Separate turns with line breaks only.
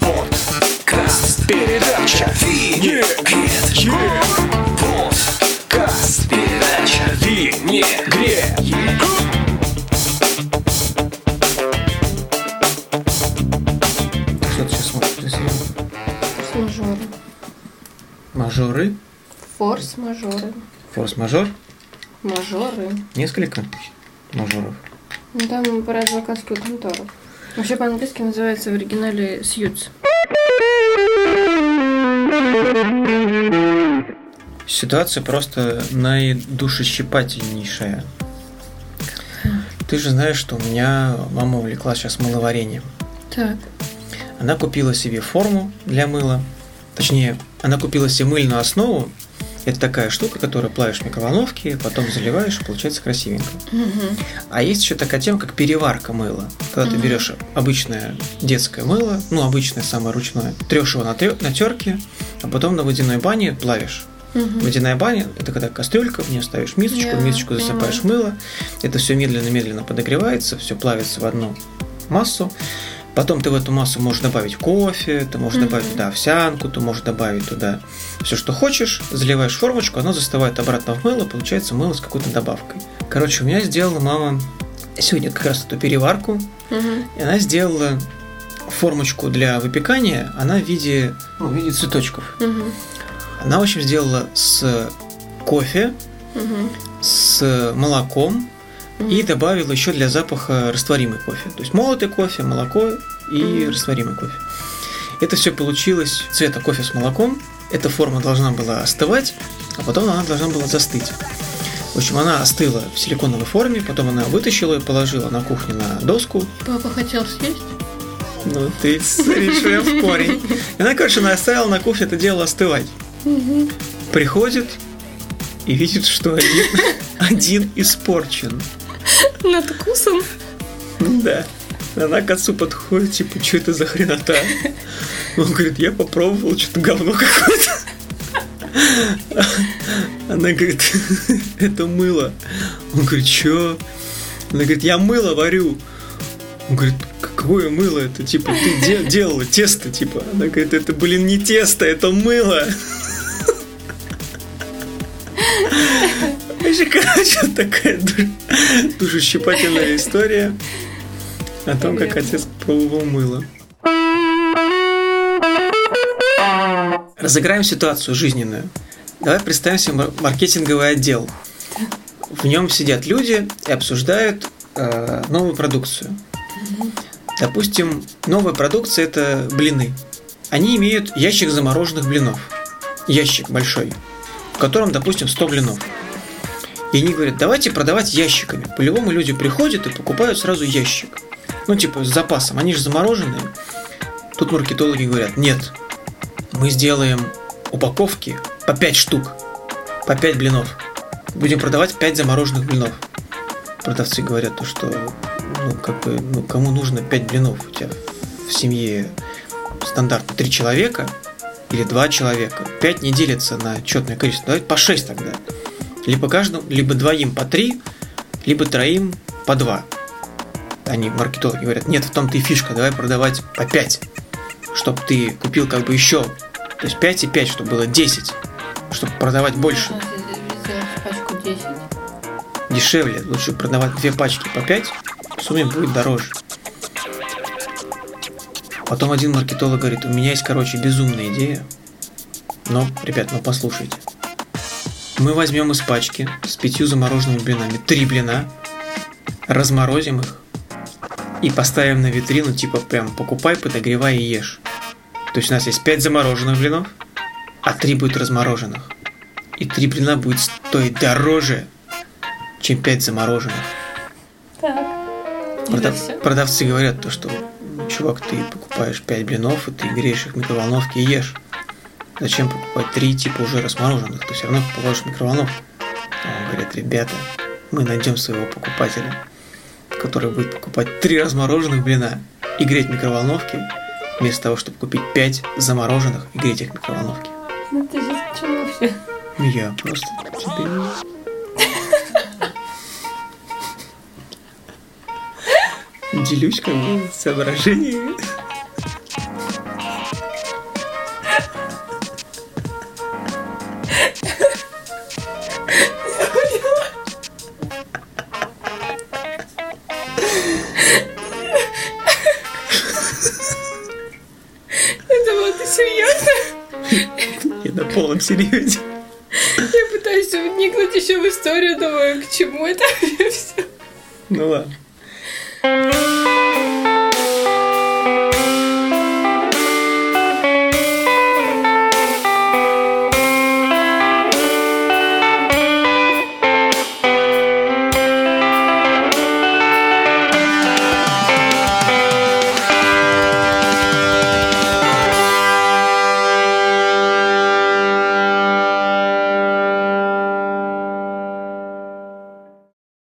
Подкаст. Передача. Винегрет. Подкаст. Передача. Винегрет.
Что ты сейчас смотришь?
Форс-мажоры.
Мажоры?
Форс-мажоры.
Форс-мажор?
Мажоры.
Несколько мажоров.
Ну, там про адвокатскую контору. Вообще по-английски называется в оригинале Сьюз.
Ситуация просто наидушещипательнейшая. Ты же знаешь, что у меня мама увлеклась сейчас мыловарением.
Так.
Она купила себе форму для мыла. Точнее, она купила себе мыльную основу. Это такая штука, которую плавишь в микроволновке, потом заливаешь, и получается красивенько. А есть еще такая тема, как переварка мыла. Когда ты
Мгм.
берешь обычное детское мыло, ну, обычное самое ручное, трешь его на, трё- на терке, а потом на водяной бане плавишь. Водяная баня – это когда кастрюлька, в нее ставишь мисочку,
Я
в мисочку засыпаешь мыло, это все медленно-медленно подогревается, все плавится в одну массу. Потом ты в эту массу можешь добавить кофе, ты можешь
Мгм.
добавить туда овсянку, ты можешь добавить туда все, что хочешь, заливаешь формочку, оно застывает обратно в мыло, получается мыло с какой-то добавкой. Короче, у меня сделала мама сегодня как раз эту переварку, и она сделала формочку для выпекания, она в виде, ну, в виде цветочков. Она, в общем, сделала с кофе, с молоком и добавила еще для запаха растворимый кофе. То есть молотый кофе, молоко и
Мгм.
растворимый кофе. Это все получилось цвета кофе с молоком. Эта форма должна была остывать, а потом она должна была застыть. В общем, она остыла в силиконовой форме, потом она вытащила и положила на кухне на доску.
Папа хотел съесть?
Ну, ты прям в корень. И она, короче, она оставила на кухне это дело остывать. Приходит и видит, что один, один испорчен.
Надкусом?
Да. Она к отцу подходит, типа, что это за хренота? Он говорит, я попробовал, что-то говно какое-то. Она говорит, это мыло. Он говорит, что? Она говорит, я мыло варю. Он говорит, какое мыло? Это типа ты де- делала тесто, типа. Она говорит, это, блин, не тесто, это мыло. Вообще, короче, такая ду- душещипательная история о том, как отец пробовал мыло. Разыграем ситуацию жизненную. Давай представим себе мар- маркетинговый отдел. В нем сидят люди и обсуждают э, новую продукцию. Допустим, новая продукция это блины. Они имеют ящик замороженных блинов. Ящик большой, в котором, допустим, 100 блинов. И они говорят, давайте продавать ящиками. По-любому люди приходят и покупают сразу ящик. Ну, типа, с запасом. Они же замороженные. Тут маркетологи говорят, нет, мы сделаем упаковки по 5 штук, по 5 блинов. Будем продавать 5 замороженных блинов. Продавцы говорят, то, что ну, как бы, ну, кому нужно 5 блинов? У тебя в семье стандартно 3 человека или 2 человека. 5 не делится на четное количество. Давайте по 6 тогда. Либо каждому, либо двоим по 3, либо троим по 2. Они, маркетологи, говорят, нет, в том-то и фишка, давай продавать по 5, чтобы ты купил как бы еще, то есть 5 и 5, чтобы было 10, чтобы продавать больше.
Сделать пачку 10.
Дешевле, лучше продавать две пачки по 5, в сумме будет дороже. Потом один маркетолог говорит, у меня есть, короче, безумная идея. Но, ребят, ну послушайте. Мы возьмем из пачки с пятью замороженными блинами три блина, разморозим их и поставим на витрину, типа прям покупай, подогревай и ешь. То есть у нас есть 5 замороженных блинов, а 3 будет размороженных. И 3 блина будет стоить дороже, чем 5 замороженных.
Так.
Продав-? Продавцы говорят то, что «Ну, чувак, ты покупаешь 5 блинов, и ты греешь их в микроволновке и ешь. Зачем покупать 3 типа уже размороженных? Ты все равно положишь в микроволновку. А он говорит, ребята, мы найдем своего покупателя, который будет покупать 3 размороженных блина и греть в микроволновке, вместо того, чтобы купить 5 замороженных и греть их в микроволновке.
Ну ты сейчас к чему вообще?
Я просто тебе... Делюсь как бы соображениями.
Это было ты серьезно?
Я на полном серьезе.
Я пытаюсь вникнуть еще в историю, думаю, к чему это все.
Ну ладно.